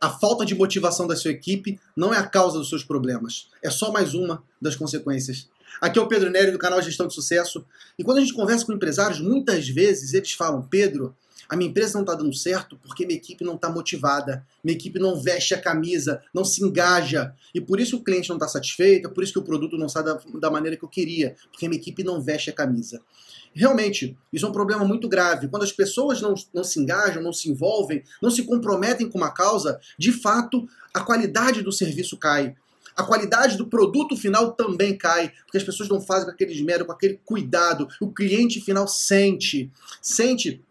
A falta de motivação da sua equipe não é a causa dos seus problemas, é só mais uma das consequências. Aqui é o Pedro Nery do canal Gestão de Sucesso. E quando a gente conversa com empresários, muitas vezes eles falam: Pedro, a minha empresa não está dando certo porque minha equipe não está motivada, minha equipe não veste a camisa, não se engaja. E por isso o cliente não está satisfeito, é por isso que o produto não sai da, da maneira que eu queria, porque minha equipe não veste a camisa. Realmente, isso é um problema muito grave. Quando as pessoas não, não se engajam, não se envolvem, não se comprometem com uma causa, de fato, a qualidade do serviço cai. A qualidade do produto final também cai, porque as pessoas não fazem com aquele esmero, com aquele cuidado. O cliente final sente, sente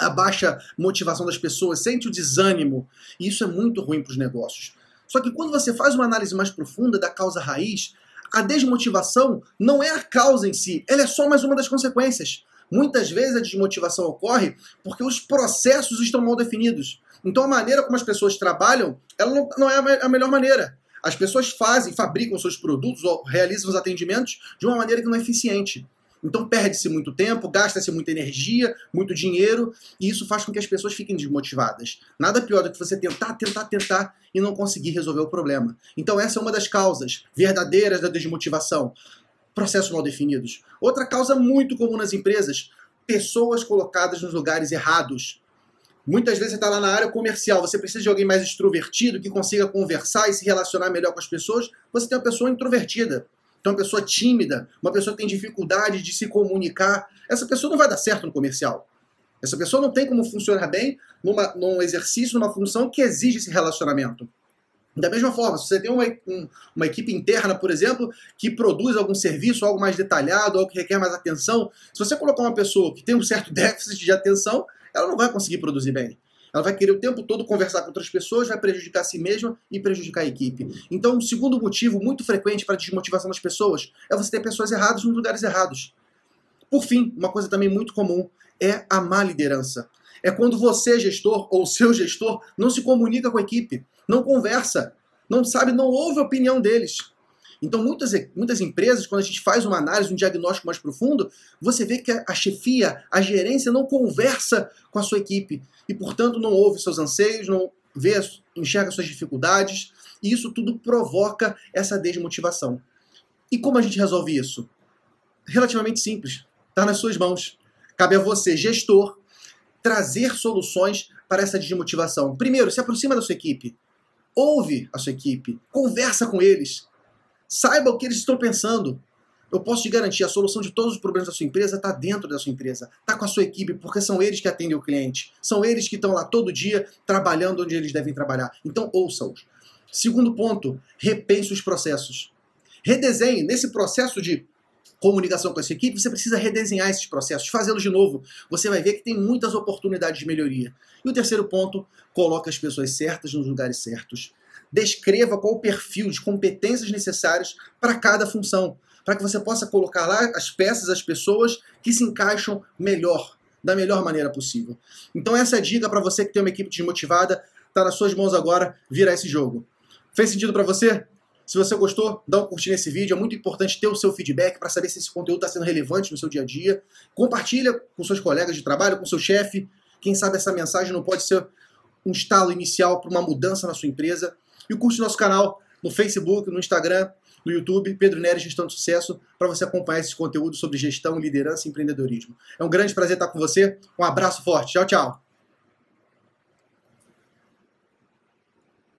a baixa motivação das pessoas, sente o desânimo. E isso é muito ruim para os negócios. Só que quando você faz uma análise mais profunda da causa raiz, a desmotivação não é a causa em si, ela é só mais uma das consequências. Muitas vezes a desmotivação ocorre porque os processos estão mal definidos. Então a maneira como as pessoas trabalham, ela não, é a melhor maneira. As pessoas fazem, fabricam seus produtos ou realizam os atendimentos de uma maneira que não é eficiente. Então perde-se muito tempo, gasta-se muita energia, muito dinheiro, e isso faz com que as pessoas fiquem desmotivadas. Nada pior do que você tentar, tentar, tentar e não conseguir resolver o problema. Então essa é uma das causas verdadeiras da desmotivação. Processos mal definidos. Outra causa muito comum nas empresas, pessoas colocadas nos lugares errados. Muitas vezes você está lá na área comercial, você precisa de alguém mais extrovertido, que consiga conversar e se relacionar melhor com as pessoas. Você tem uma pessoa introvertida. Então, uma pessoa tímida, uma pessoa que tem dificuldade de se comunicar, essa pessoa não vai dar certo no comercial. Essa pessoa não tem como funcionar bem numa, num exercício, numa função que exige esse relacionamento. Da mesma forma, se você tem uma, um, uma equipe interna, por exemplo, que produz algum serviço, algo mais detalhado, algo que requer mais atenção, se você colocar uma pessoa que tem um certo déficit de atenção, ela não vai conseguir produzir bem. Ela vai querer o tempo todo conversar com outras pessoas, vai prejudicar a si mesma e prejudicar a equipe. Então, um segundo motivo muito frequente para a desmotivação das pessoas é você ter pessoas erradas nos lugares errados. Por fim, uma coisa também muito comum é a má liderança. É quando você, gestor, ou seu gestor, não se comunica com a equipe, não conversa, não sabe, não ouve a opinião deles. Então, muitas, muitas empresas, quando a gente faz uma análise, um diagnóstico mais profundo, você vê que a chefia, a gerência não conversa com a sua equipe e, portanto, não ouve seus anseios, não vê, enxerga suas dificuldades, e isso tudo provoca essa desmotivação. E como a gente resolve isso? Relativamente simples. Está nas suas mãos. Cabe a você, gestor, trazer soluções para essa desmotivação. Primeiro, se aproxima da sua equipe. Ouve a sua equipe, conversa com eles, Saiba o que eles estão pensando. Eu posso te garantir, a solução de todos os problemas da sua empresa está dentro da sua empresa, está com a sua equipe, porque são eles que atendem o cliente, são eles que estão lá todo dia trabalhando onde eles devem trabalhar. Então, ouça-os. Segundo ponto, repense os processos. Redesenhe. Nesse processo de comunicação com essa equipe, você precisa redesenhar esses processos, fazê-los de novo. Você vai ver que tem muitas oportunidades de melhoria. E o terceiro ponto, coloque as pessoas certas nos lugares certos descreva qual o perfil de competências necessárias para cada função, para que você possa colocar lá as peças, as pessoas que se encaixam melhor, da melhor maneira possível. Então essa é a dica para você que tem uma equipe desmotivada, está nas suas mãos agora virar esse jogo. Fez sentido para você? Se você gostou, dá um curtir nesse vídeo. É muito importante ter o seu feedback para saber se esse conteúdo está sendo relevante no seu dia a dia. Compartilha com seus colegas de trabalho, com seu chefe. Quem sabe essa mensagem não pode ser um estalo inicial para uma mudança na sua empresa. E curte nosso canal no Facebook, no Instagram, no YouTube, Pedro Neres Gestão de Sucesso, para você acompanhar esse conteúdo sobre gestão, liderança e empreendedorismo. É um grande prazer estar com você. Um abraço forte. Tchau, tchau.